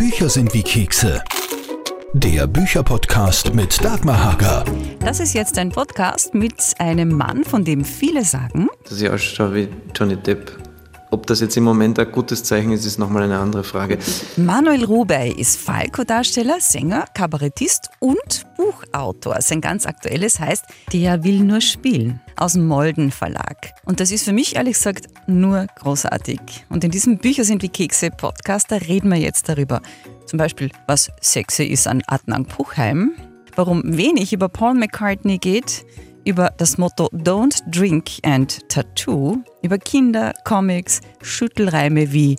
Bücher sind wie Kekse. Der Bücherpodcast mit Dagmar Hager. Das ist jetzt ein Podcast mit einem Mann, von dem viele sagen, dass ich ausschaue wie Johnny Depp. Ob das jetzt im Moment ein gutes Zeichen ist, ist nochmal eine andere Frage. Manuel Rubey ist Falco-Darsteller, Sänger, Kabarettist und Buchautor. Sein ganz aktuelles heißt Der will nur spielen aus dem Molden Verlag. Und das ist für mich ehrlich gesagt nur großartig. Und in diesem Bücher sind wie Kekse Podcast, da reden wir jetzt darüber. Zum Beispiel, was sexy ist an Adnan Puchheim, warum wenig über Paul McCartney geht, über das Motto Don't Drink and Tattoo, über Kinder, Comics, Schüttelreime wie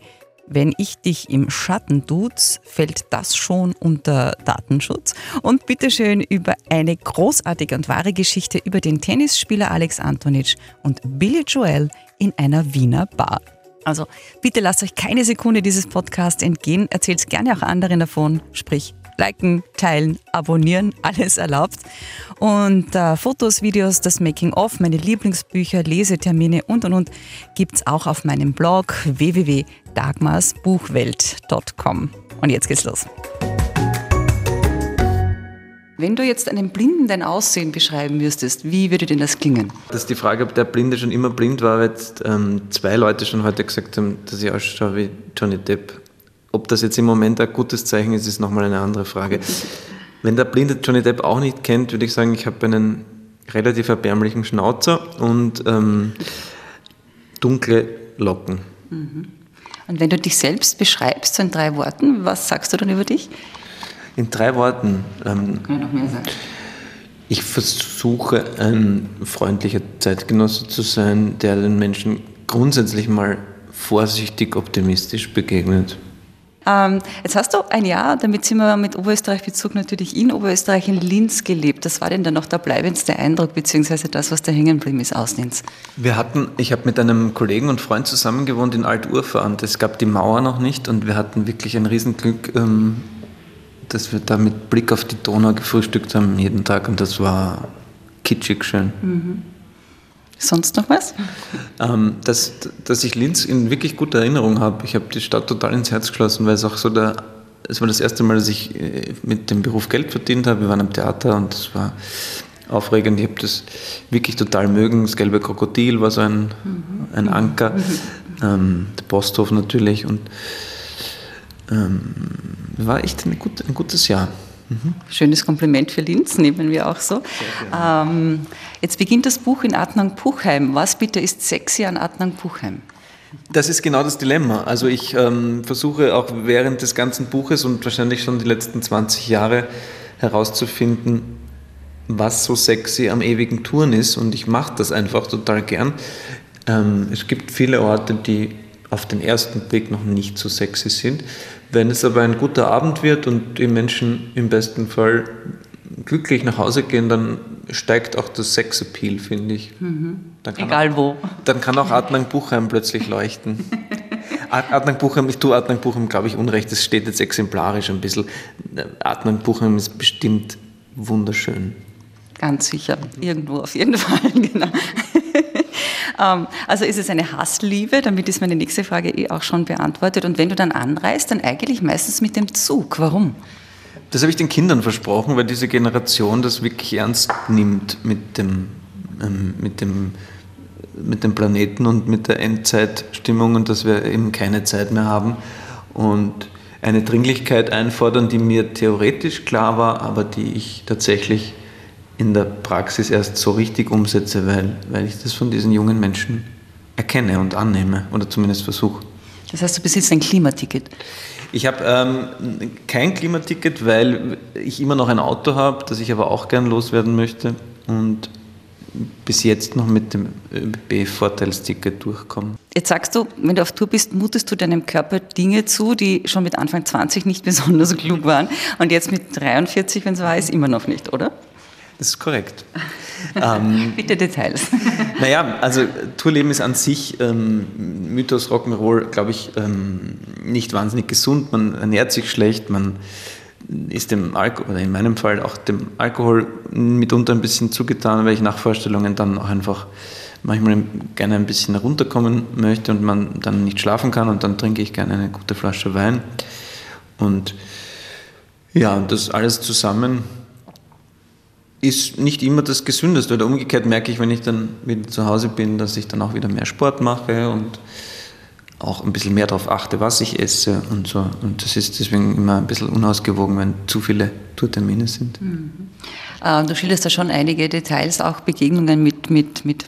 wenn ich dich im Schatten tut's, fällt das schon unter Datenschutz. Und bitteschön über eine großartige und wahre Geschichte über den Tennisspieler Alex Antonic und Billy Joel in einer Wiener Bar. Also bitte lasst euch keine Sekunde dieses Podcast entgehen. Erzählt gerne auch anderen davon. Sprich, liken, teilen, abonnieren, alles erlaubt. Und äh, Fotos, Videos, das Making-of, meine Lieblingsbücher, Lesetermine und und und gibt es auch auf meinem Blog www.dagmarsbuchwelt.com. Und jetzt geht's los. Wenn du jetzt einem Blinden dein Aussehen beschreiben müsstest, wie würde denn das klingen? Das ist die Frage, ob der Blinde schon immer blind war, weil jetzt ähm, zwei Leute schon heute gesagt haben, dass ich ausschaue wie Johnny Depp. Ob das jetzt im Moment ein gutes Zeichen ist, ist nochmal eine andere Frage. Wenn der Blinde Johnny Depp auch nicht kennt, würde ich sagen, ich habe einen relativ erbärmlichen Schnauzer und ähm, dunkle Locken. Mhm. Und wenn du dich selbst beschreibst, so in drei Worten, was sagst du dann über dich? In drei Worten. Ähm, Kann noch mehr sagen. Ich versuche, ein freundlicher Zeitgenosse zu sein, der den Menschen grundsätzlich mal vorsichtig optimistisch begegnet. Ähm, jetzt hast du ein Jahr, damit sind wir mit Oberösterreich-Bezug natürlich in Oberösterreich in Linz gelebt. Das war denn dann noch der bleibendste Eindruck, beziehungsweise das, was da hängen geblieben ist aus Linz? Wir hatten, ich habe mit einem Kollegen und Freund zusammen gewohnt in Alt-Urfa und es gab die Mauer noch nicht und wir hatten wirklich ein Riesenglück, ähm, dass wir da mit Blick auf die Donau gefrühstückt haben jeden Tag und das war kitschig schön. Mhm. Sonst noch was? Ähm, dass, dass ich Linz in wirklich guter Erinnerung habe. Ich habe die Stadt total ins Herz geschlossen, weil es auch so der, es war das erste Mal, dass ich äh, mit dem Beruf Geld verdient habe. Wir waren am Theater und es war aufregend. Ich habe das wirklich total mögen. Das gelbe Krokodil war so ein, mhm. ein Anker. Mhm. Ähm, der Posthof natürlich und ähm, war echt ein, gut, ein gutes Jahr. Mhm. Schönes Kompliment für Linz, nehmen wir auch so. Ähm, jetzt beginnt das Buch in Adnang Puchheim. Was bitte ist sexy an Adnang Puchheim? Das ist genau das Dilemma. Also ich ähm, versuche auch während des ganzen Buches und wahrscheinlich schon die letzten 20 Jahre herauszufinden, was so sexy am ewigen Touren ist. Und ich mache das einfach total gern. Ähm, es gibt viele Orte, die auf den ersten Blick noch nicht so sexy sind. Wenn es aber ein guter Abend wird und die Menschen im besten Fall glücklich nach Hause gehen, dann steigt auch das Sexappeal, finde ich. Mhm. Egal auch, wo. Dann kann auch Adnan Buchheim plötzlich leuchten. Adnan Buchheim, ich tue Adnan Buchheim, glaube ich, unrecht, das steht jetzt exemplarisch ein bisschen. Adnan Buchheim ist bestimmt wunderschön. Ganz sicher, irgendwo auf jeden Fall, genau. Ähm, also ist es eine Hassliebe, damit ist meine nächste Frage eh auch schon beantwortet. Und wenn du dann anreist, dann eigentlich meistens mit dem Zug. Warum? Das habe ich den Kindern versprochen, weil diese Generation das wirklich ernst nimmt mit dem, ähm, mit dem, mit dem Planeten und mit der Endzeitstimmung und dass wir eben keine Zeit mehr haben und eine Dringlichkeit einfordern, die mir theoretisch klar war, aber die ich tatsächlich in der Praxis erst so richtig umsetze, weil, weil ich das von diesen jungen Menschen erkenne und annehme oder zumindest versuche. Das heißt, du besitzt ein Klimaticket? Ich habe ähm, kein Klimaticket, weil ich immer noch ein Auto habe, das ich aber auch gern loswerden möchte und bis jetzt noch mit dem ÖBB-Vorteilsticket durchkommen. Jetzt sagst du, wenn du auf Tour bist, mutest du deinem Körper Dinge zu, die schon mit Anfang 20 nicht besonders klug waren und jetzt mit 43, wenn es war, ist immer noch nicht, oder? Das ist korrekt. ähm, Bitte Details. naja, also Tourleben ist an sich ähm, Mythos Rock'n'Roll, glaube ich, ähm, nicht wahnsinnig gesund. Man ernährt sich schlecht, man ist dem Alkohol, oder in meinem Fall auch dem Alkohol mitunter ein bisschen zugetan, weil ich nach Vorstellungen dann auch einfach manchmal gerne ein bisschen runterkommen möchte und man dann nicht schlafen kann und dann trinke ich gerne eine gute Flasche Wein. Und ja, und das alles zusammen ist nicht immer das Gesündeste. Oder umgekehrt merke ich, wenn ich dann wieder zu Hause bin, dass ich dann auch wieder mehr Sport mache und auch ein bisschen mehr darauf achte, was ich esse und so. Und das ist deswegen immer ein bisschen unausgewogen, wenn zu viele Tourtermine sind. Mhm. Äh, du schilderst da schon einige Details, auch Begegnungen mit, mit, mit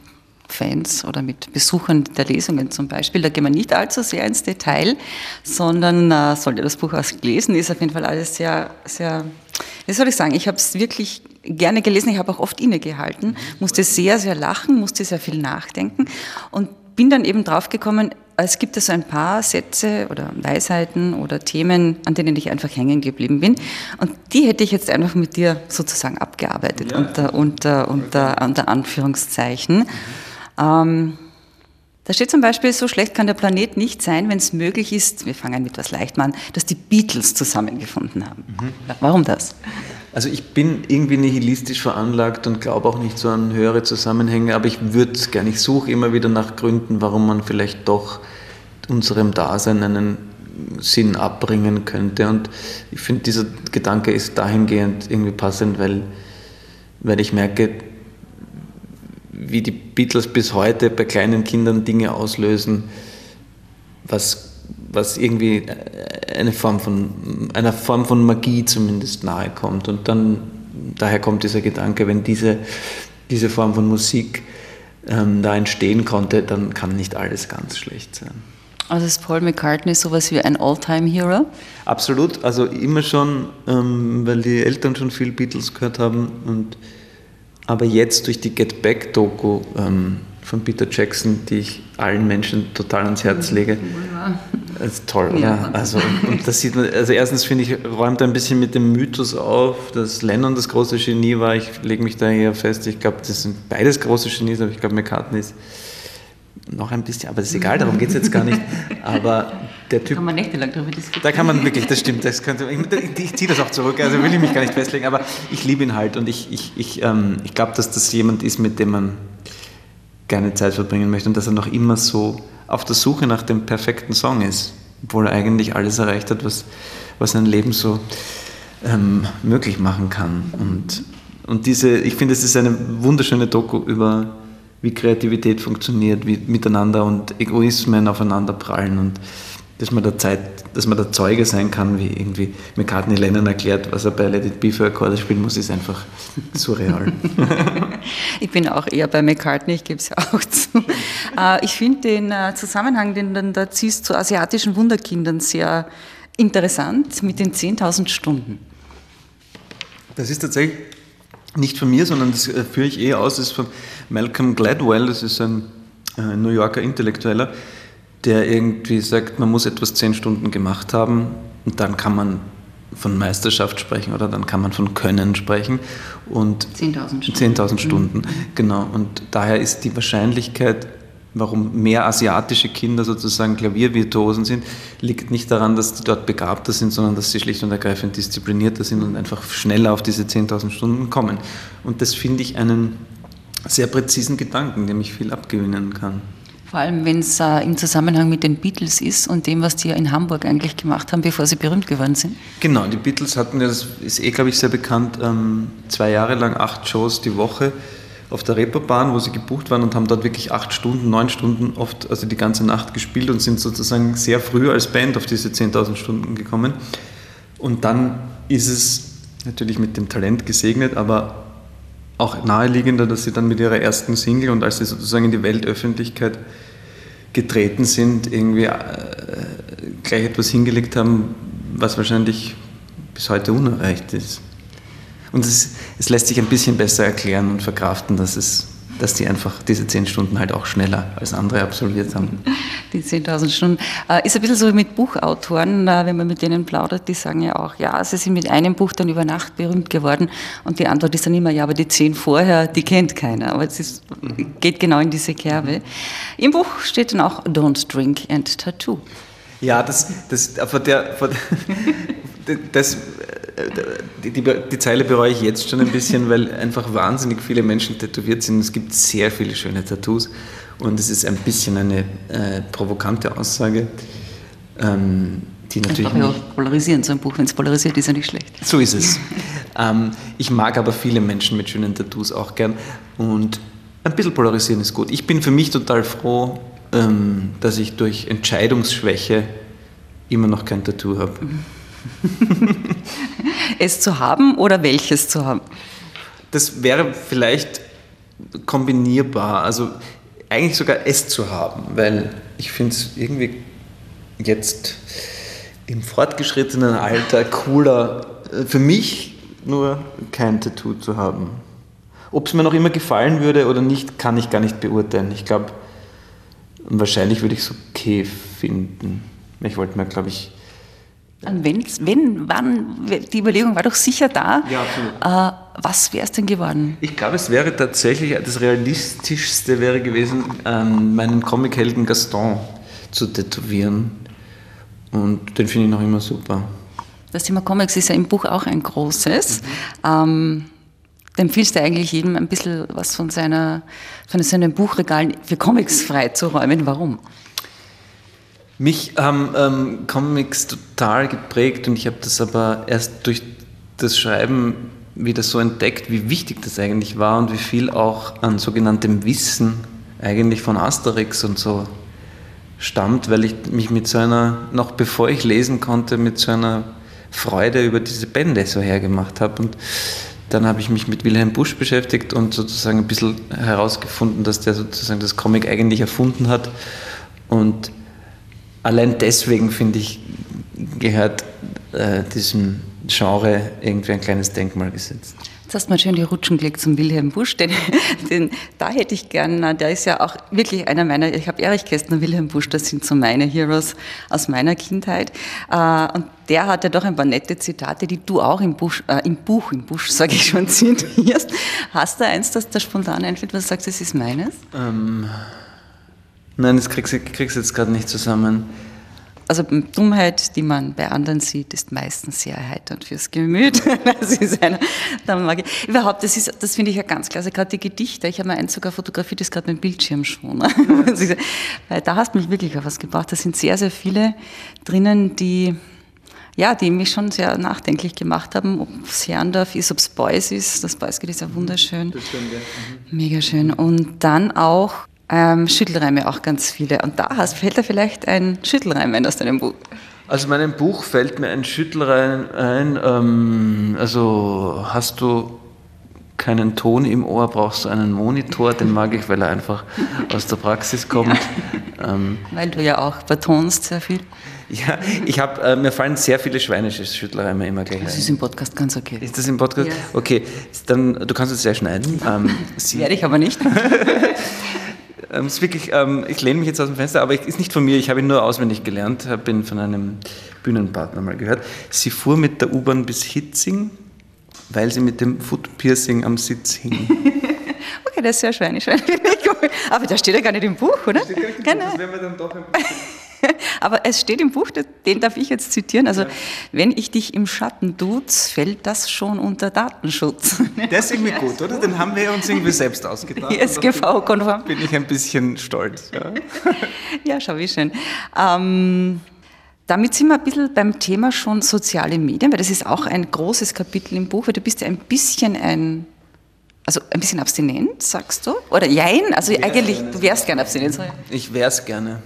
Fans oder mit Besuchern der Lesungen zum Beispiel. Da gehen wir nicht allzu sehr ins Detail, sondern äh, sollte das Buch auch gelesen, ist auf jeden Fall alles sehr, sehr, wie soll ich sagen, ich habe es wirklich gerne gelesen, ich habe auch oft innegehalten, musste sehr, sehr lachen, musste sehr viel nachdenken und bin dann eben draufgekommen, es gibt so ein paar Sätze oder Weisheiten oder Themen, an denen ich einfach hängen geblieben bin. Und die hätte ich jetzt einfach mit dir sozusagen abgearbeitet, ja. unter, unter, unter, unter Anführungszeichen. Mhm. Ähm, da steht zum Beispiel, so schlecht kann der Planet nicht sein, wenn es möglich ist, wir fangen mit etwas leicht an, dass die Beatles zusammengefunden haben. Mhm. Warum das? Also ich bin irgendwie nihilistisch veranlagt und glaube auch nicht so an höhere Zusammenhänge, aber ich würde es gerne, ich suche immer wieder nach Gründen, warum man vielleicht doch unserem Dasein einen Sinn abbringen könnte. Und ich finde, dieser Gedanke ist dahingehend irgendwie passend, weil, weil ich merke, wie die Beatles bis heute bei kleinen Kindern Dinge auslösen, was was irgendwie eine Form von, einer Form von Magie zumindest nahe kommt. Und dann, daher kommt dieser Gedanke, wenn diese, diese Form von Musik ähm, da entstehen konnte, dann kann nicht alles ganz schlecht sein. Also ist Paul McCartney sowas wie ein All-Time-Hero? Absolut, also immer schon, ähm, weil die Eltern schon viel Beatles gehört haben. Und, aber jetzt durch die Get Back-Doku ähm, von Peter Jackson, die ich allen Menschen total ans Herz lege. Das ist toll, oder? Ja. Also, und das sieht man, also erstens finde ich, räumt er ein bisschen mit dem Mythos auf, dass Lennon das große Genie war. Ich lege mich da eher fest, ich glaube, das sind beides große Genies, aber ich glaube, McCartney ist noch ein bisschen, aber das ist egal, darum geht es jetzt gar nicht. Aber der Typ. Da kann man nächtelang darüber diskutieren. Da kann man wirklich, das stimmt, das könnte, ich, ich ziehe das auch zurück, also will ich mich gar nicht festlegen, aber ich liebe ihn halt und ich, ich, ich, ähm, ich glaube, dass das jemand ist, mit dem man gerne Zeit verbringen möchte und dass er noch immer so auf der Suche nach dem perfekten Song ist, obwohl er eigentlich alles erreicht hat, was, was sein Leben so ähm, möglich machen kann. Und, und diese, ich finde, es ist eine wunderschöne Doku über, wie Kreativität funktioniert, wie miteinander und Egoismen aufeinander prallen und dass man da Zeit, dass man da Zeuge sein kann, wie irgendwie McCartney Lennon erklärt, was er bei Let It Be für Akkorde spielen muss, ist einfach surreal. ich bin auch eher bei McCartney, ich gebe es ja auch zu. Äh, ich finde den äh, Zusammenhang, den du da ziehst zu asiatischen Wunderkindern, sehr interessant mit den 10.000 Stunden. Das ist tatsächlich nicht von mir, sondern das äh, führe ich eh aus, das ist von Malcolm Gladwell, das ist ein New Yorker Intellektueller, der irgendwie sagt, man muss etwas zehn Stunden gemacht haben und dann kann man von Meisterschaft sprechen oder dann kann man von Können sprechen. 10.000 Stunden. 10.000 Stunden, mhm. genau. Und daher ist die Wahrscheinlichkeit, warum mehr asiatische Kinder sozusagen Klaviervirtuosen sind, liegt nicht daran, dass sie dort begabter sind, sondern dass sie schlicht und ergreifend disziplinierter sind und einfach schneller auf diese 10.000 Stunden kommen. Und das finde ich einen sehr präzisen Gedanken, dem ich viel abgewinnen kann. Vor allem, wenn es äh, im Zusammenhang mit den Beatles ist und dem, was die ja in Hamburg eigentlich gemacht haben, bevor sie berühmt geworden sind. Genau, die Beatles hatten ja, das ist eh, glaube ich, sehr bekannt, ähm, zwei Jahre lang acht Shows die Woche auf der Reeperbahn, wo sie gebucht waren und haben dort wirklich acht Stunden, neun Stunden oft, also die ganze Nacht gespielt und sind sozusagen sehr früh als Band auf diese 10.000 Stunden gekommen. Und dann ist es natürlich mit dem Talent gesegnet, aber auch naheliegender, dass sie dann mit ihrer ersten Single und als sie sozusagen in die Weltöffentlichkeit getreten sind, irgendwie äh, gleich etwas hingelegt haben, was wahrscheinlich bis heute unerreicht ist. Und es, es lässt sich ein bisschen besser erklären und verkraften, dass es dass die einfach diese zehn Stunden halt auch schneller als andere absolviert haben. Die 10.000 Stunden. Äh, ist ein bisschen so wie mit Buchautoren, äh, wenn man mit denen plaudert, die sagen ja auch, ja, sie sind mit einem Buch dann über Nacht berühmt geworden und die Antwort ist dann immer, ja, aber die zehn vorher, die kennt keiner. Aber es ist, geht genau in diese Kerbe. Im Buch steht dann auch Don't Drink and Tattoo. Ja, das, das, von der, von das, die, die, die, Zeile bereue ich jetzt schon ein bisschen, weil einfach wahnsinnig viele Menschen tätowiert sind. Es gibt sehr viele schöne Tattoos und es ist ein bisschen eine äh, provokante Aussage, ähm, die natürlich. Kann ja auch polarisieren, so ein Buch, wenn es polarisiert, ist ja nicht schlecht. So ist es. ähm, ich mag aber viele Menschen mit schönen Tattoos auch gern und ein bisschen polarisieren ist gut. Ich bin für mich total froh, ähm, dass ich durch Entscheidungsschwäche immer noch kein Tattoo habe. es zu haben oder welches zu haben? Das wäre vielleicht kombinierbar. Also eigentlich sogar es zu haben, weil ich finde es irgendwie jetzt im fortgeschrittenen Alter cooler, äh, für mich nur kein Tattoo zu haben. Ob es mir noch immer gefallen würde oder nicht, kann ich gar nicht beurteilen. Ich glaube, wahrscheinlich würde ich es okay finden. Ich wollte mir, glaube ich. Und wenn's, wenn, wann, die Überlegung war doch sicher da. Ja, absolut. Äh, was wäre es denn geworden? Ich glaube, es wäre tatsächlich, das Realistischste wäre gewesen, ähm, meinen Comichelden Gaston zu tätowieren. Und den finde ich noch immer super. Das Thema Comics ist ja im Buch auch ein großes. Mhm. Ähm, da empfiehlst du eigentlich jedem ein bisschen was von, seiner, von seinen Buchregalen für Comics freizuräumen. Warum? Mich haben ähm, Comics total geprägt und ich habe das aber erst durch das Schreiben wieder so entdeckt, wie wichtig das eigentlich war und wie viel auch an sogenanntem Wissen eigentlich von Asterix und so stammt, weil ich mich mit so einer, noch bevor ich lesen konnte, mit so einer Freude über diese Bände so hergemacht habe. Und dann habe ich mich mit Wilhelm Busch beschäftigt und sozusagen ein bisschen herausgefunden, dass der sozusagen das Comic eigentlich erfunden hat. Und allein deswegen, finde ich, gehört äh, diesem Genre irgendwie ein kleines Denkmal gesetzt. Jetzt hast du mal schön die Rutschen gelegt zum Wilhelm Busch, den, den, da hätte ich gern, der ist ja auch wirklich einer meiner, ich habe Erich Kästner, Wilhelm Busch, das sind so meine Heroes aus meiner Kindheit. Äh, und der hat ja doch ein paar nette Zitate, die du auch im, Busch, äh, im Buch, im Busch, sage ich schon, zitierst. Hast du eins, das da spontan einfällt, was du sagst, das ist meines? Ähm, nein, das kriegst du jetzt gerade nicht zusammen also Dummheit, die man bei anderen sieht, ist meistens sehr erheiternd fürs Gemüt. Das ist eine, Überhaupt, das, ist, das finde ich ja ganz klasse. Gerade die Gedichte, ich habe mir eins sogar fotografiert, das ist gerade mein Bildschirm schon. Weil da hast du mich wirklich auf was gebracht. Da sind sehr, sehr viele drinnen, die, ja, die mich schon sehr nachdenklich gemacht haben, ob es Herrndorf ist, ob es Beuys ist. Das Beuys ist ja wunderschön. Das stimmt, ja. Mhm. Mega schön. Und dann auch ähm, Schüttelreime auch ganz viele. Und da hast, fällt da vielleicht ein Schüttelreim ein aus deinem Buch? Aus meinem Buch fällt mir ein Schüttelreim ein. Ähm, also hast du keinen Ton im Ohr, brauchst du einen Monitor. Den mag ich, weil er einfach aus der Praxis kommt. Ja. Ähm, weil du ja auch betonst sehr viel. Ja, ich habe, äh, mir fallen sehr viele schweinische Schüttelreime immer gleich Das ist im Podcast ganz okay. Ist das im Podcast? Yes. Okay, dann, du kannst es sehr schneiden. Ähm, Werde ich aber nicht. Ähm, ist wirklich, ähm, ich lehne mich jetzt aus dem Fenster, aber es ist nicht von mir, ich habe ihn nur auswendig gelernt, habe ihn von einem Bühnenpartner mal gehört. Sie fuhr mit der U-Bahn bis Hitzing, weil sie mit dem Foot-Piercing am Sitz hing. okay, das ist sehr schweinisch. Aber da steht ja gar nicht im Buch, oder? Das steht gar nicht im Buch, das werden wir dann doch ein bisschen Aber es steht im Buch, den darf ich jetzt zitieren. Also, ja. wenn ich dich im Schatten duz, fällt das schon unter Datenschutz. Der ist irgendwie gut, oder? Den haben wir uns irgendwie selbst ausgedacht. SGV-konform. Bin ich ein bisschen stolz. Ja, ja schau, wie schön. Ähm, damit sind wir ein bisschen beim Thema schon soziale Medien, weil das ist auch ein großes Kapitel im Buch, weil du bist ja ein bisschen ein also ein bisschen abstinent, sagst du? Oder jein? Also ja, eigentlich, du wärst gerne abstinent. Ich wär's gerne.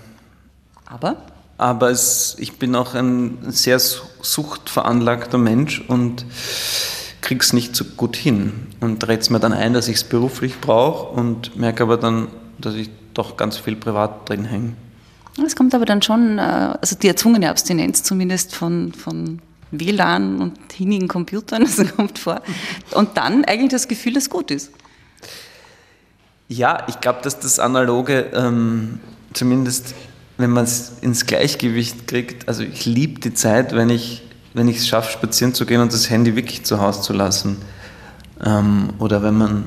Aber? Aber es, ich bin auch ein sehr suchtveranlagter Mensch und krieg's nicht so gut hin. Und es mir dann ein, dass ich es beruflich brauche und merke aber dann, dass ich doch ganz viel privat drin hänge. Es kommt aber dann schon, äh, also die erzwungene Abstinenz zumindest von, von WLAN und hinigen Computern, das kommt vor. Und dann eigentlich das Gefühl, dass es gut ist. Ja, ich glaube, dass das Analoge ähm, zumindest wenn man es ins Gleichgewicht kriegt, also ich liebe die Zeit, wenn ich wenn ich es schaffe, spazieren zu gehen und das Handy wirklich zu Hause zu lassen. Ähm, oder wenn man,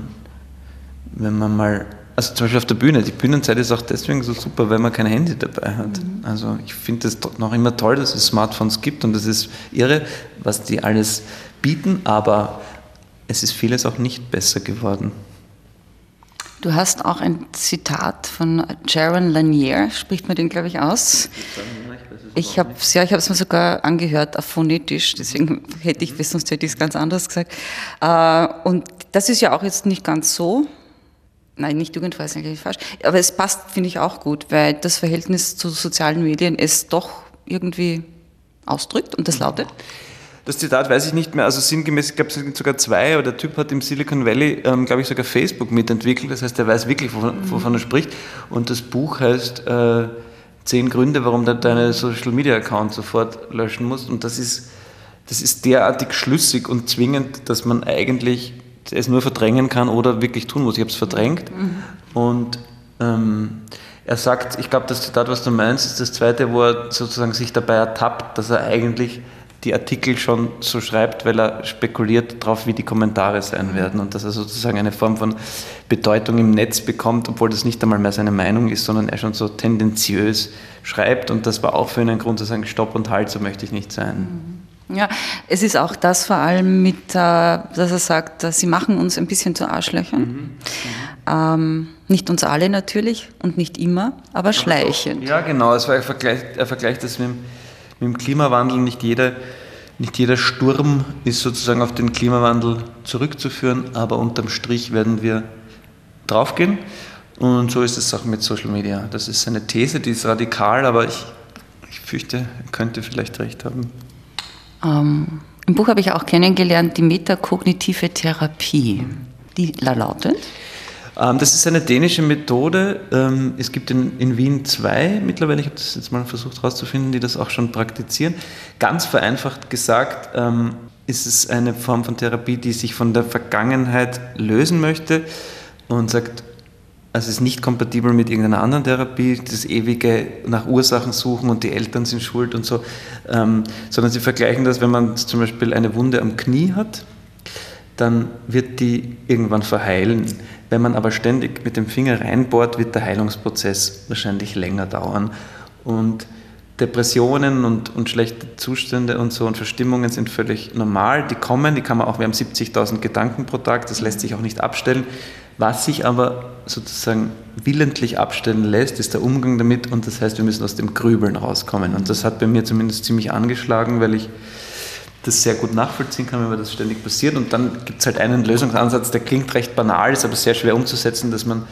wenn man mal, also zum Beispiel auf der Bühne, die Bühnenzeit ist auch deswegen so super, weil man kein Handy dabei hat. Mhm. Also ich finde es noch immer toll, dass es Smartphones gibt und das ist irre, was die alles bieten, aber es ist vieles auch nicht besser geworden. Du hast auch ein Zitat von Jaron Lanier, spricht man den, glaube ich, aus. Ich habe es ja, mir sogar angehört, auf phonetisch, deswegen hätte ich, es ganz anders gesagt. Äh, und das ist ja auch jetzt nicht ganz so. Nein, nicht jugendfrei ist eigentlich falsch. Aber es passt, finde ich, auch gut, weil das Verhältnis zu sozialen Medien es doch irgendwie ausdrückt und das lautet. Das Zitat weiß ich nicht mehr, also sinngemäß gab es sogar zwei, aber der Typ hat im Silicon Valley, ähm, glaube ich, sogar Facebook mitentwickelt, das heißt, er weiß wirklich, wovon, wovon er spricht. Und das Buch heißt äh, Zehn Gründe, warum du deine Social Media Account sofort löschen musst. Und das ist, das ist derartig schlüssig und zwingend, dass man eigentlich es nur verdrängen kann oder wirklich tun muss. Ich habe es verdrängt. Mhm. Und ähm, er sagt, ich glaube, das Zitat, was du meinst, ist das zweite, wo er sozusagen sich dabei ertappt, dass er eigentlich die Artikel schon so schreibt, weil er spekuliert darauf, wie die Kommentare sein werden und dass er sozusagen eine Form von Bedeutung im Netz bekommt, obwohl das nicht einmal mehr seine Meinung ist, sondern er schon so tendenziös schreibt und das war auch für ihn ein Grund zu sagen, stopp und halt, so möchte ich nicht sein. Mhm. Ja, es ist auch das vor allem mit, äh, dass er sagt, sie machen uns ein bisschen zu Arschlöchern. Mhm. Mhm. Ähm, nicht uns alle natürlich und nicht immer, aber schleichend. Ja, genau, er, vergleicht, er vergleicht das mit dem mit dem Klimawandel. Nicht jeder, nicht jeder Sturm ist sozusagen auf den Klimawandel zurückzuführen, aber unterm Strich werden wir draufgehen. Und so ist es auch mit Social Media. Das ist eine These, die ist radikal, aber ich, ich fürchte, er könnte vielleicht recht haben. Ähm, Im Buch habe ich auch kennengelernt die metakognitive Therapie. Die lautet? Ähm, das ist eine dänische Methode. Ähm, es gibt in, in Wien zwei mittlerweile, ich habe das jetzt mal versucht herauszufinden, die das auch schon praktizieren. Ganz vereinfacht gesagt ähm, ist es eine Form von Therapie, die sich von der Vergangenheit lösen möchte und sagt, also es ist nicht kompatibel mit irgendeiner anderen Therapie, das ewige nach Ursachen suchen und die Eltern sind schuld und so, sondern sie vergleichen das, wenn man zum Beispiel eine Wunde am Knie hat, dann wird die irgendwann verheilen. Wenn man aber ständig mit dem Finger reinbohrt, wird der Heilungsprozess wahrscheinlich länger dauern. Und Depressionen und, und schlechte Zustände und so und Verstimmungen sind völlig normal. Die kommen, die kann man auch, wir haben 70.000 Gedanken pro Tag, das lässt sich auch nicht abstellen. Was sich aber sozusagen willentlich abstellen lässt, ist der Umgang damit und das heißt, wir müssen aus dem Grübeln rauskommen. Und das hat bei mir zumindest ziemlich angeschlagen, weil ich das sehr gut nachvollziehen kann, wenn mir das ständig passiert. Und dann gibt es halt einen Lösungsansatz, der klingt recht banal, ist aber sehr schwer umzusetzen, dass man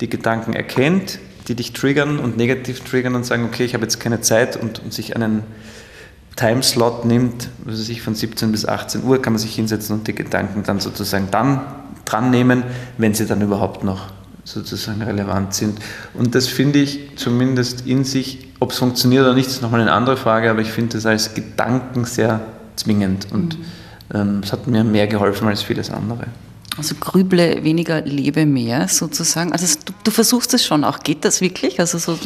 die Gedanken erkennt, die dich triggern und negativ triggern und sagen, okay, ich habe jetzt keine Zeit und, und sich einen Timeslot nimmt, also sich von 17 bis 18 Uhr kann man sich hinsetzen und die Gedanken dann sozusagen dann dran nehmen, wenn sie dann überhaupt noch sozusagen relevant sind. Und das finde ich zumindest in sich, ob es funktioniert oder nicht, ist nochmal eine andere Frage, aber ich finde das als Gedanken sehr zwingend und ähm, es hat mir mehr geholfen als vieles andere. Also grüble weniger, lebe mehr sozusagen. Also du, du versuchst es schon auch. Geht das wirklich? Also so,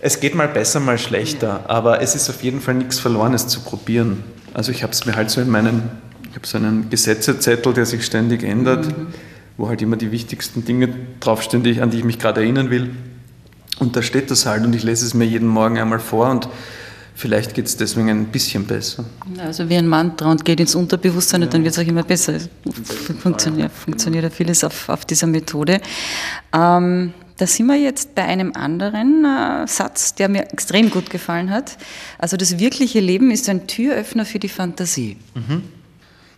es geht mal besser, mal schlechter, ja. aber es ist auf jeden Fall nichts Verlorenes zu probieren. Also ich habe es mir halt so in meinen, ich habe so einen Gesetzezettel, der sich ständig ändert, mhm. wo halt immer die wichtigsten Dinge draufstehen, die, an die ich mich gerade erinnern will. Und da steht das halt und ich lese es mir jeden Morgen einmal vor und Vielleicht geht es deswegen ein bisschen besser. Also wie ein Mantra und geht ins Unterbewusstsein ja. und dann wird es auch immer besser. Funktioniert, funktioniert ja vieles auf, auf dieser Methode. Ähm, da sind wir jetzt bei einem anderen äh, Satz, der mir extrem gut gefallen hat. Also das wirkliche Leben ist ein Türöffner für die Fantasie. Mhm.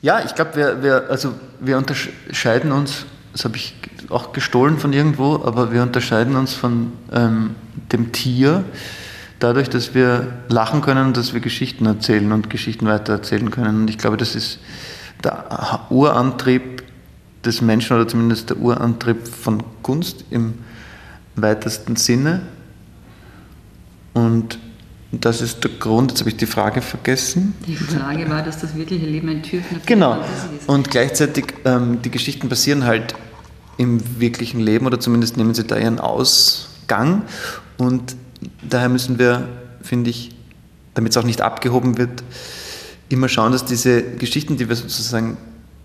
Ja, ich glaube, wir, wir, also wir unterscheiden uns, das habe ich auch gestohlen von irgendwo, aber wir unterscheiden uns von ähm, dem Tier dadurch, dass wir lachen können und dass wir Geschichten erzählen und Geschichten weitererzählen können. Und ich glaube, das ist der Urantrieb des Menschen oder zumindest der Urantrieb von Kunst im weitesten Sinne. Und das ist der Grund, jetzt habe ich die Frage vergessen. Die Frage war, dass das wirkliche Leben ein Türöffner für Genau. Und gleichzeitig, ähm, die Geschichten passieren halt im wirklichen Leben oder zumindest nehmen sie da ihren Ausgang. Und daher müssen wir, finde ich, damit es auch nicht abgehoben wird, immer schauen, dass diese Geschichten, die wir sozusagen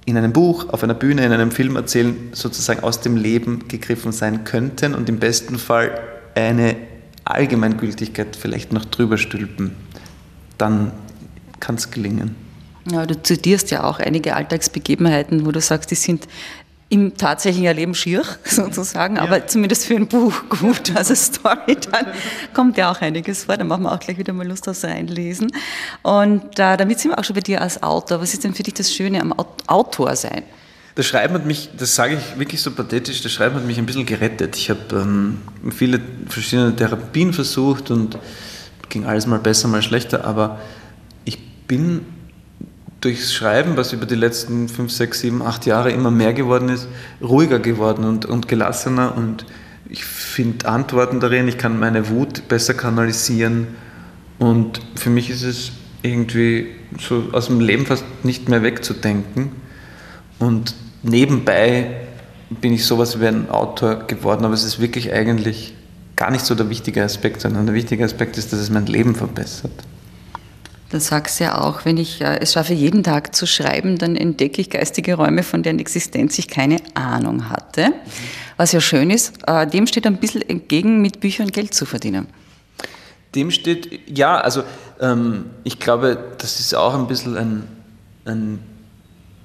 in einem Buch, auf einer Bühne, in einem Film erzählen, sozusagen aus dem Leben gegriffen sein könnten und im besten Fall eine Allgemeingültigkeit vielleicht noch drüber stülpen. Dann kann es gelingen. Ja, du zitierst ja auch einige Alltagsbegebenheiten, wo du sagst, die sind im tatsächlichen Erleben schier, sozusagen, ja. aber zumindest für ein Buch gut. Also Story, dann kommt ja auch einiges vor, da machen wir auch gleich wieder mal Lust aufs Reinlesen. Und äh, damit sind wir auch schon bei dir als Autor. Was ist denn für dich das Schöne am Autor sein? Das Schreiben hat mich, das sage ich wirklich so pathetisch, das Schreiben hat mich ein bisschen gerettet. Ich habe ähm, viele verschiedene Therapien versucht und ging alles mal besser, mal schlechter, aber ich bin durchs Schreiben, was über die letzten fünf, sechs, sieben, acht Jahre immer mehr geworden ist, ruhiger geworden und, und gelassener. Und ich finde Antworten darin, ich kann meine Wut besser kanalisieren. Und für mich ist es irgendwie so aus dem Leben fast nicht mehr wegzudenken. Und nebenbei bin ich sowas wie ein Autor geworden, aber es ist wirklich eigentlich gar nicht so der wichtige Aspekt, sondern der wichtige Aspekt ist, dass es mein Leben verbessert. Du sagst ja auch, wenn ich äh, es schaffe, jeden Tag zu schreiben, dann entdecke ich geistige Räume, von deren Existenz ich keine Ahnung hatte. Was ja schön ist, äh, dem steht ein bisschen entgegen, mit Büchern Geld zu verdienen. Dem steht, ja, also ähm, ich glaube, das ist auch ein bisschen ein, ein,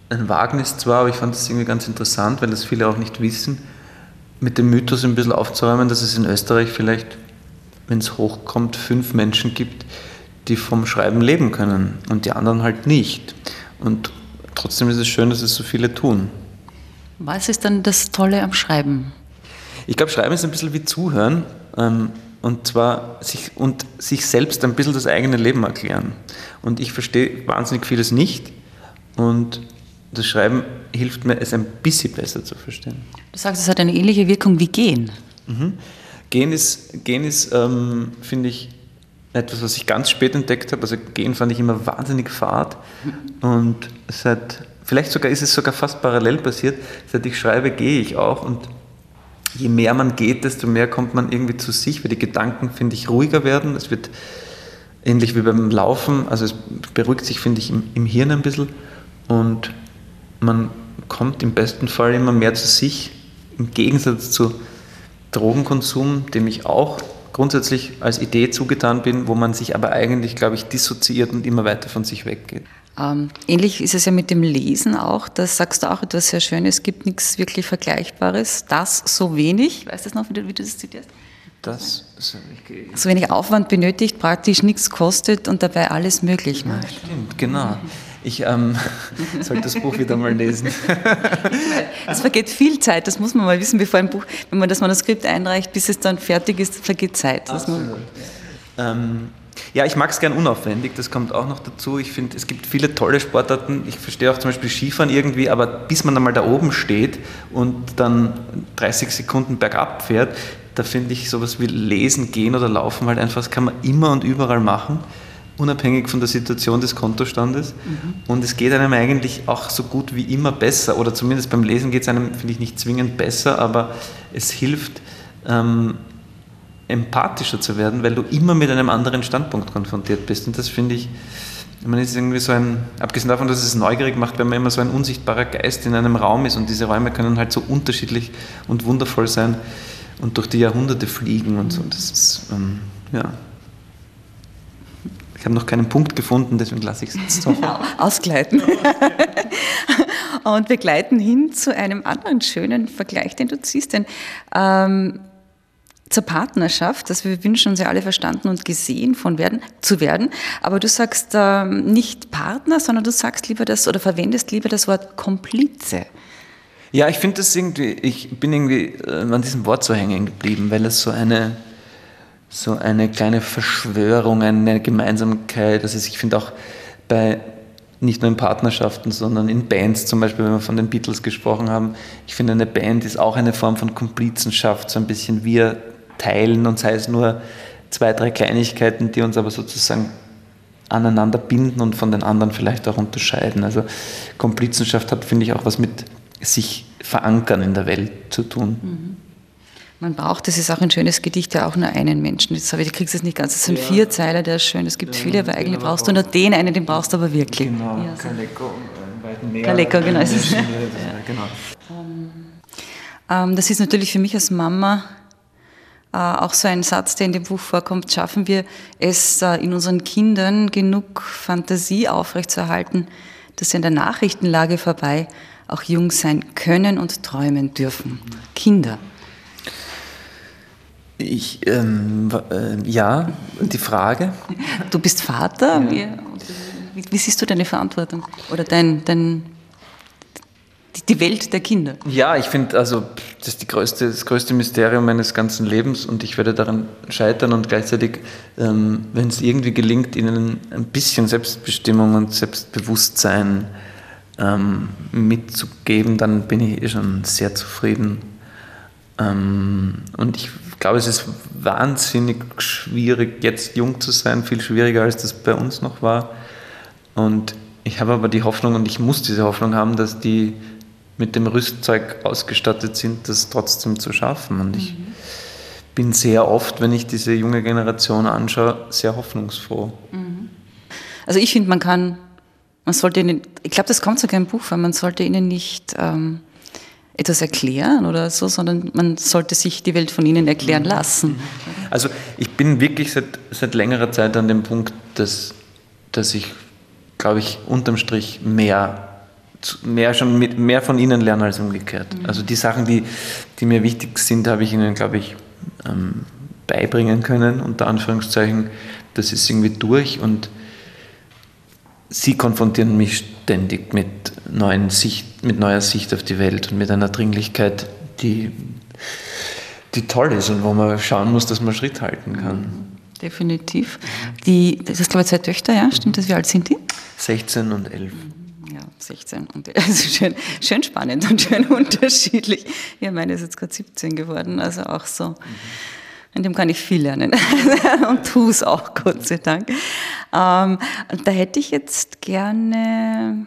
ein Wagnis zwar, aber ich fand das irgendwie ganz interessant, weil das viele auch nicht wissen, mit dem Mythos ein bisschen aufzuräumen, dass es in Österreich vielleicht, wenn es hochkommt, fünf Menschen gibt, die vom Schreiben leben können und die anderen halt nicht. Und trotzdem ist es schön, dass es so viele tun. Was ist dann das Tolle am Schreiben? Ich glaube, Schreiben ist ein bisschen wie Zuhören ähm, und zwar sich, und sich selbst ein bisschen das eigene Leben erklären. Und ich verstehe wahnsinnig vieles nicht und das Schreiben hilft mir, es ein bisschen besser zu verstehen. Du sagst, es hat eine ähnliche Wirkung wie Gehen. Mhm. Gehen ist, Gehen ist ähm, finde ich, etwas, was ich ganz spät entdeckt habe. Also Gehen fand ich immer wahnsinnig fad. Und seit, vielleicht sogar ist es sogar fast parallel passiert. Seit ich schreibe, gehe ich auch. Und je mehr man geht, desto mehr kommt man irgendwie zu sich, weil die Gedanken, finde ich, ruhiger werden. Es wird ähnlich wie beim Laufen, also es beruhigt sich, finde ich, im, im Hirn ein bisschen. Und man kommt im besten Fall immer mehr zu sich, im Gegensatz zu Drogenkonsum, dem ich auch grundsätzlich als Idee zugetan bin, wo man sich aber eigentlich, glaube ich, dissoziiert und immer weiter von sich weggeht. Ähm, ähnlich ist es ja mit dem Lesen auch. Da sagst du auch etwas sehr Schönes. Es gibt nichts wirklich Vergleichbares. Das so wenig. Weißt du das noch, wie du, wie du das zitierst? Das so wenig Aufwand benötigt, praktisch nichts kostet und dabei alles möglich macht. Ja, stimmt, genau. Ich ähm, sollte das Buch wieder mal lesen. es vergeht viel Zeit, das muss man mal wissen, bevor ein Buch, wenn man das Manuskript einreicht, bis es dann fertig ist, vergeht Zeit. Ähm, ja, ich mag es gern unaufwendig, das kommt auch noch dazu. Ich finde, es gibt viele tolle Sportarten. Ich verstehe auch zum Beispiel Skifahren irgendwie, aber bis man einmal da oben steht und dann 30 Sekunden bergab fährt, da finde ich sowas wie Lesen, Gehen oder Laufen halt einfach, das kann man immer und überall machen unabhängig von der Situation des Kontostandes. Mhm. Und es geht einem eigentlich auch so gut wie immer besser, oder zumindest beim Lesen geht es einem, finde ich, nicht zwingend besser, aber es hilft, ähm, empathischer zu werden, weil du immer mit einem anderen Standpunkt konfrontiert bist. Und das finde ich, man ist irgendwie so ein, abgesehen davon, dass es neugierig macht, wenn man immer so ein unsichtbarer Geist in einem Raum ist und diese Räume können halt so unterschiedlich und wundervoll sein und durch die Jahrhunderte fliegen und so. Das ist, ähm, ja. Ich habe noch keinen Punkt gefunden, deswegen lasse ich es jetzt so. Ausgleiten. und wir gleiten hin zu einem anderen schönen Vergleich, den du ziehst. Denn ähm, zur Partnerschaft, dass wir wünschen uns ja alle verstanden und gesehen von werden, zu werden. Aber du sagst ähm, nicht Partner, sondern du sagst lieber das oder verwendest lieber das Wort Komplize. Ja, ich finde das irgendwie, ich bin irgendwie äh, an diesem Wort so hängen geblieben, weil es so eine, so eine kleine Verschwörung, eine Gemeinsamkeit. Also ich finde auch bei nicht nur in Partnerschaften, sondern in Bands zum Beispiel, wenn wir von den Beatles gesprochen haben. Ich finde, eine Band ist auch eine Form von Komplizenschaft, so ein bisschen wir teilen und sei es nur zwei, drei Kleinigkeiten, die uns aber sozusagen aneinander binden und von den anderen vielleicht auch unterscheiden. Also Komplizenschaft hat, finde ich, auch was mit sich verankern in der Welt zu tun. Mhm. Man braucht, das ist auch ein schönes Gedicht, ja auch nur einen Menschen. Jetzt habe ich, du kriegst es nicht ganz, es sind ja. vier Zeilen, der ist schön. Es gibt ja, viele, aber eigentlich brauchst du nur den einen, den brauchst du aber wirklich. Genau, ja, so. Kaleko, äh, mehr. Kaleko, genau. Ja, genau. Ähm, ähm, das ist natürlich für mich als Mama äh, auch so ein Satz, der in dem Buch vorkommt. Schaffen wir es äh, in unseren Kindern genug Fantasie aufrechtzuerhalten, dass sie an der Nachrichtenlage vorbei auch jung sein können und träumen dürfen? Kinder. Ich, ähm, äh, ja, die Frage. Du bist Vater. Ja. Wie, wie, siehst du deine Verantwortung oder dein, dein, die Welt der Kinder? Ja, ich finde, also das ist größte, das größte Mysterium meines ganzen Lebens und ich werde daran scheitern und gleichzeitig, ähm, wenn es irgendwie gelingt, ihnen ein bisschen Selbstbestimmung und Selbstbewusstsein ähm, mitzugeben, dann bin ich eh schon sehr zufrieden. Ähm, und ich glaube, es ist wahnsinnig schwierig, jetzt jung zu sein, viel schwieriger, als das bei uns noch war. Und ich habe aber die Hoffnung, und ich muss diese Hoffnung haben, dass die mit dem Rüstzeug ausgestattet sind, das trotzdem zu schaffen. Und ich mhm. bin sehr oft, wenn ich diese junge Generation anschaue, sehr hoffnungsfroh. Mhm. Also ich finde, man kann, man sollte ihnen, ich glaube, das kommt sogar im Buch vor, man sollte ihnen nicht ähm, etwas erklären oder so, sondern man sollte sich die Welt von ihnen erklären lassen. Also ich bin wirklich seit, seit längerer Zeit an dem Punkt, dass, dass ich, glaube ich, unterm Strich mehr, mehr, schon mit, mehr von ihnen lerne als umgekehrt. Mhm. Also die Sachen, die, die mir wichtig sind, habe ich ihnen, glaube ich, ähm, beibringen können, unter Anführungszeichen. Das ist irgendwie durch und sie konfrontieren mich ständig mit, neuen Sicht, mit neuer Sicht auf die Welt und mit einer Dringlichkeit, die, die toll ist und wo man schauen muss, dass man Schritt halten kann. Definitiv. Die, das ist, glaube ich, zwei Töchter, ja? Stimmt das? Wie alt sind die? 16 und 11. Ja, 16 und 11. Also schön, schön spannend und schön unterschiedlich. Ja, meine ist jetzt gerade 17 geworden, also auch so. Mhm in dem kann ich viel lernen und tue es auch, Gott sei Dank. Ähm, da hätte ich jetzt gerne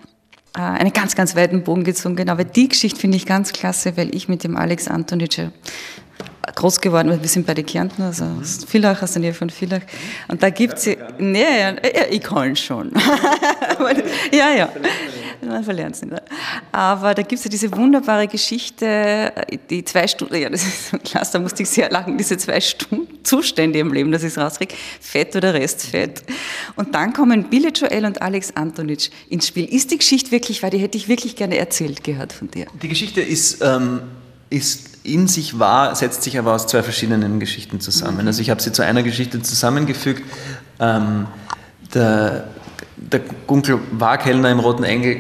äh, einen ganz, ganz weiten Bogen gezogen, aber die Geschichte finde ich ganz klasse, weil ich mit dem Alex Antonic groß geworden, bin. wir sind bei den Kärnten, also aus Villach, aus der Nähe von Villach. Und da gibt es, nee, ja, ich kann schon. ja, ja man verlernt es nicht. Aber da gibt es ja diese wunderbare Geschichte, die zwei Stunden, ja, das ist so klasse, da musste ich sehr lachen, diese zwei Stunden Zustände im Leben, dass ich es rauskriege, Fett oder Restfett. Und dann kommen Billy Joel und Alex Antonic ins Spiel. Ist die Geschichte wirklich wahr? Die hätte ich wirklich gerne erzählt gehört von dir. Die Geschichte ist, ähm, ist in sich wahr, setzt sich aber aus zwei verschiedenen Geschichten zusammen. Mhm. Also ich habe sie zu einer Geschichte zusammengefügt. Ähm, der der Gunkel war Kellner im Roten Engel.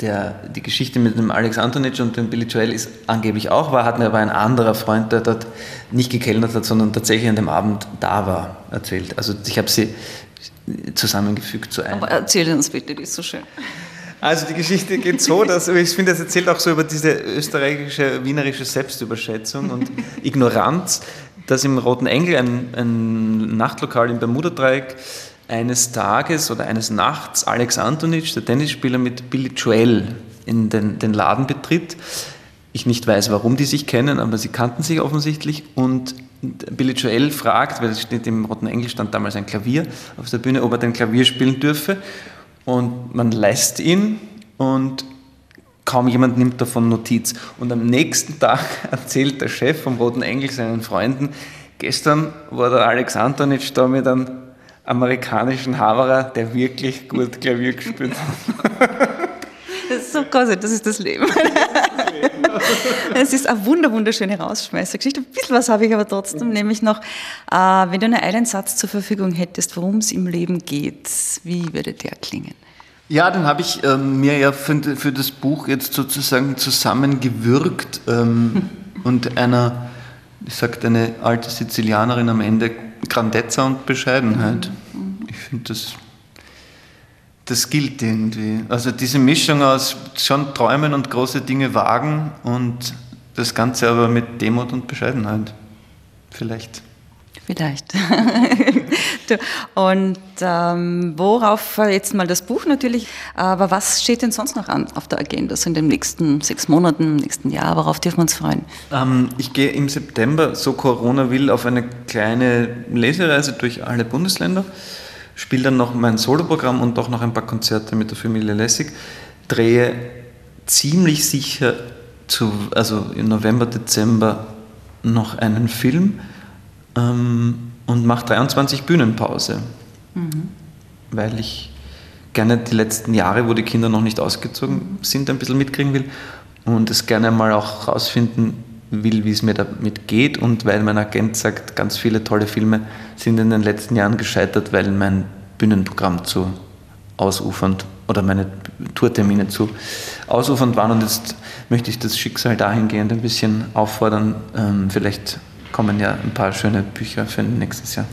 Der, die Geschichte mit dem Alex Antonic und dem Billy Joel ist angeblich auch wahr, hat mir aber ein anderer Freund, der dort nicht gekellnert hat, sondern tatsächlich an dem Abend da war, erzählt. Also ich habe sie zusammengefügt zu einem. Aber erzähl uns bitte, die ist so schön. Also die Geschichte geht so, dass ich finde, das erzählt auch so über diese österreichische, wienerische Selbstüberschätzung und Ignoranz, dass im Roten Engel ein, ein Nachtlokal im Bermuda-Dreieck eines Tages oder eines Nachts Alex Antonic, der Tennisspieler, mit Billy Joel in den, den Laden betritt. Ich nicht weiß, warum die sich kennen, aber sie kannten sich offensichtlich und Billy Joel fragt, weil es steht im Roten Engel stand damals ein Klavier auf der Bühne, ob er den Klavier spielen dürfe und man lässt ihn und kaum jemand nimmt davon Notiz. Und am nächsten Tag erzählt der Chef vom Roten Engel seinen Freunden, gestern war der Alex Antonic da mit einem amerikanischen Haverer, der wirklich gut Klavier gespielt hat. Das ist so quasi, das ist das Leben. Es ist eine wunder, wunderschöne Rausschmeißergeschichte. Ein bisschen was habe ich aber trotzdem, nämlich noch, äh, wenn du einen Satz zur Verfügung hättest, worum es im Leben geht, wie würde der klingen? Ja, den habe ich ähm, mir ja für, für, das Buch jetzt sozusagen zusammengewürgt ähm, und einer, ich sagte eine alte Sizilianerin am Ende Grandezza und Bescheidenheit. Ich finde, das, das gilt irgendwie. Also diese Mischung aus schon Träumen und große Dinge wagen und das Ganze aber mit Demut und Bescheidenheit. Vielleicht. Vielleicht. und ähm, worauf jetzt mal das Buch natürlich, aber was steht denn sonst noch an auf der Agenda, so in den nächsten sechs Monaten, im nächsten Jahr, worauf dürfen wir uns freuen? Ähm, ich gehe im September, so Corona will, auf eine kleine Lesereise durch alle Bundesländer, spiele dann noch mein Soloprogramm und auch noch ein paar Konzerte mit der Familie Lessig, drehe ziemlich sicher zu, also im November, Dezember noch einen Film ähm, und mache 23 Bühnenpause, mhm. weil ich gerne die letzten Jahre, wo die Kinder noch nicht ausgezogen sind, ein bisschen mitkriegen will und es gerne mal auch rausfinden will, wie es mir damit geht und weil mein Agent sagt, ganz viele tolle Filme sind in den letzten Jahren gescheitert, weil mein Bühnenprogramm zu ausufernd oder meine Tourtermine zu ausufernd waren und jetzt möchte ich das Schicksal dahingehend ein bisschen auffordern. Ähm, vielleicht kommen ja ein paar schöne Bücher für nächstes Jahr.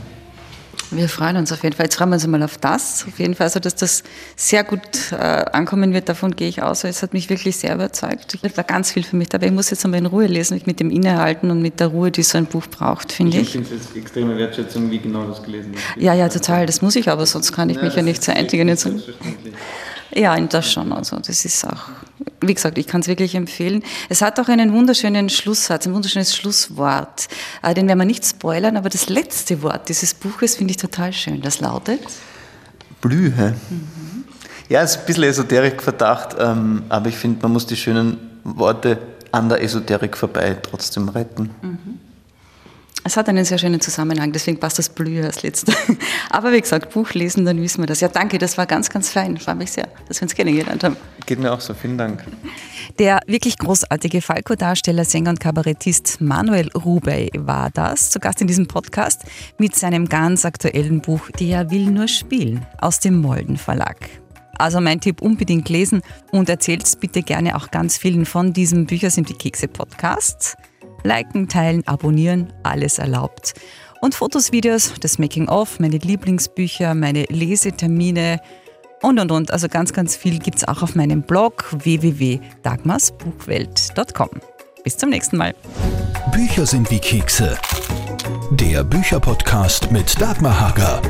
Wir freuen uns auf jeden Fall. Jetzt freuen wir uns mal auf das. Auf jeden Fall, also dass das sehr gut äh, ankommen wird, davon gehe ich aus. Es hat mich wirklich sehr überzeugt. Es war ganz viel für mich dabei. Ich muss jetzt einmal in Ruhe lesen, mit dem Innehalten und mit der Ruhe, die so ein Buch braucht, finde ich. Ich finde es extreme Wertschätzung, wie genau das gelesen hast. Ja, ja, total. Das muss ich aber, sonst kann ich ja, mich ja nicht zur einzigen. Ja, das schon. Also das ist auch, wie gesagt, ich kann es wirklich empfehlen. Es hat auch einen wunderschönen Schlusssatz, ein wunderschönes Schlusswort. Äh, den werden wir nicht spoilern, aber das letzte Wort dieses Buches finde ich total schön. Das lautet? Blühe. Mhm. Ja, es ist ein bisschen Esoterik-Verdacht, ähm, aber ich finde, man muss die schönen Worte an der Esoterik vorbei trotzdem retten. Mhm. Es hat einen sehr schönen Zusammenhang, deswegen passt das Blühe als letzter. Aber wie gesagt, Buch lesen, dann wissen wir das. Ja, danke, das war ganz, ganz fein. Freue mich sehr, dass wir uns kennengelernt haben. Geht mir auch so, vielen Dank. Der wirklich großartige Falco-Darsteller, Sänger und Kabarettist Manuel Rubey war das, zu Gast in diesem Podcast mit seinem ganz aktuellen Buch Der will nur spielen aus dem Molden Verlag. Also mein Tipp, unbedingt lesen und erzählt bitte gerne auch ganz vielen von diesem Bücher sind die Kekse Podcast. Liken, teilen, abonnieren, alles erlaubt. Und Fotos, Videos, das Making-of, meine Lieblingsbücher, meine Lesetermine und und und. Also ganz, ganz viel gibt es auch auf meinem Blog www.dagmarsbuchwelt.com. Bis zum nächsten Mal. Bücher sind wie Kekse. Der Bücherpodcast mit Dagmar Hager.